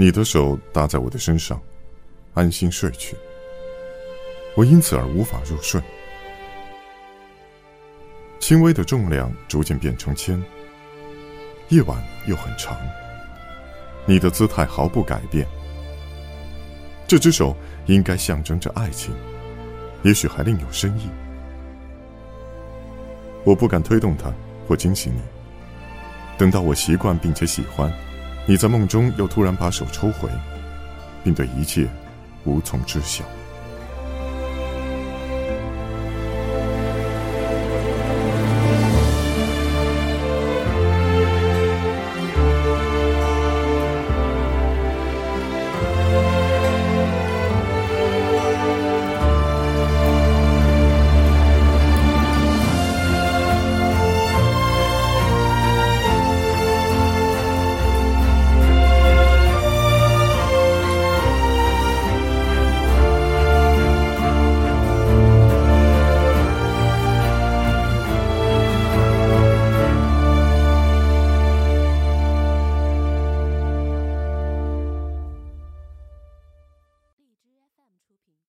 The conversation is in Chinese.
你的手搭在我的身上，安心睡去。我因此而无法入睡。轻微的重量逐渐变成铅。夜晚又很长。你的姿态毫不改变。这只手应该象征着爱情，也许还另有深意。我不敢推动它或惊醒你。等到我习惯并且喜欢，你在梦中又突然把手抽回，并对一切无从知晓。